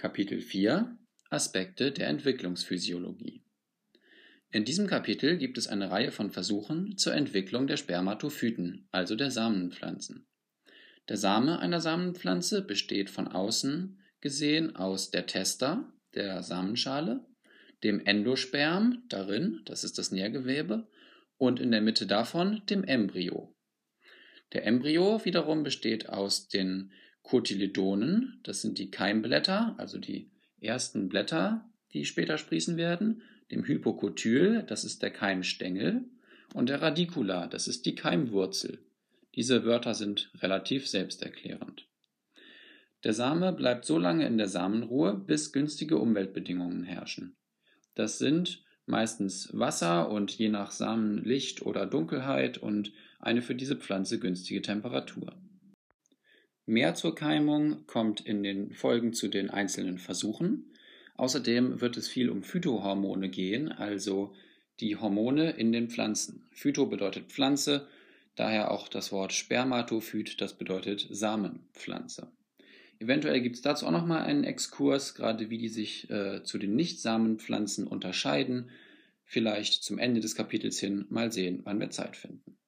Kapitel 4 Aspekte der Entwicklungsphysiologie In diesem Kapitel gibt es eine Reihe von Versuchen zur Entwicklung der Spermatophyten, also der Samenpflanzen. Der Same einer Samenpflanze besteht von außen gesehen aus der Testa, der Samenschale, dem Endosperm darin, das ist das Nährgewebe, und in der Mitte davon dem Embryo. Der Embryo wiederum besteht aus den Kotyledonen, das sind die Keimblätter, also die ersten Blätter, die später sprießen werden, dem Hypokotyl, das ist der Keimstängel, und der Radicula, das ist die Keimwurzel. Diese Wörter sind relativ selbsterklärend. Der Same bleibt so lange in der Samenruhe, bis günstige Umweltbedingungen herrschen. Das sind meistens Wasser und je nach Samen Licht oder Dunkelheit und eine für diese Pflanze günstige Temperatur. Mehr zur Keimung kommt in den Folgen zu den einzelnen Versuchen. Außerdem wird es viel um Phytohormone gehen, also die Hormone in den Pflanzen. Phyto bedeutet Pflanze, daher auch das Wort Spermatophyt, das bedeutet Samenpflanze. Eventuell gibt es dazu auch nochmal einen Exkurs, gerade wie die sich äh, zu den Nicht-Samenpflanzen unterscheiden. Vielleicht zum Ende des Kapitels hin mal sehen, wann wir Zeit finden.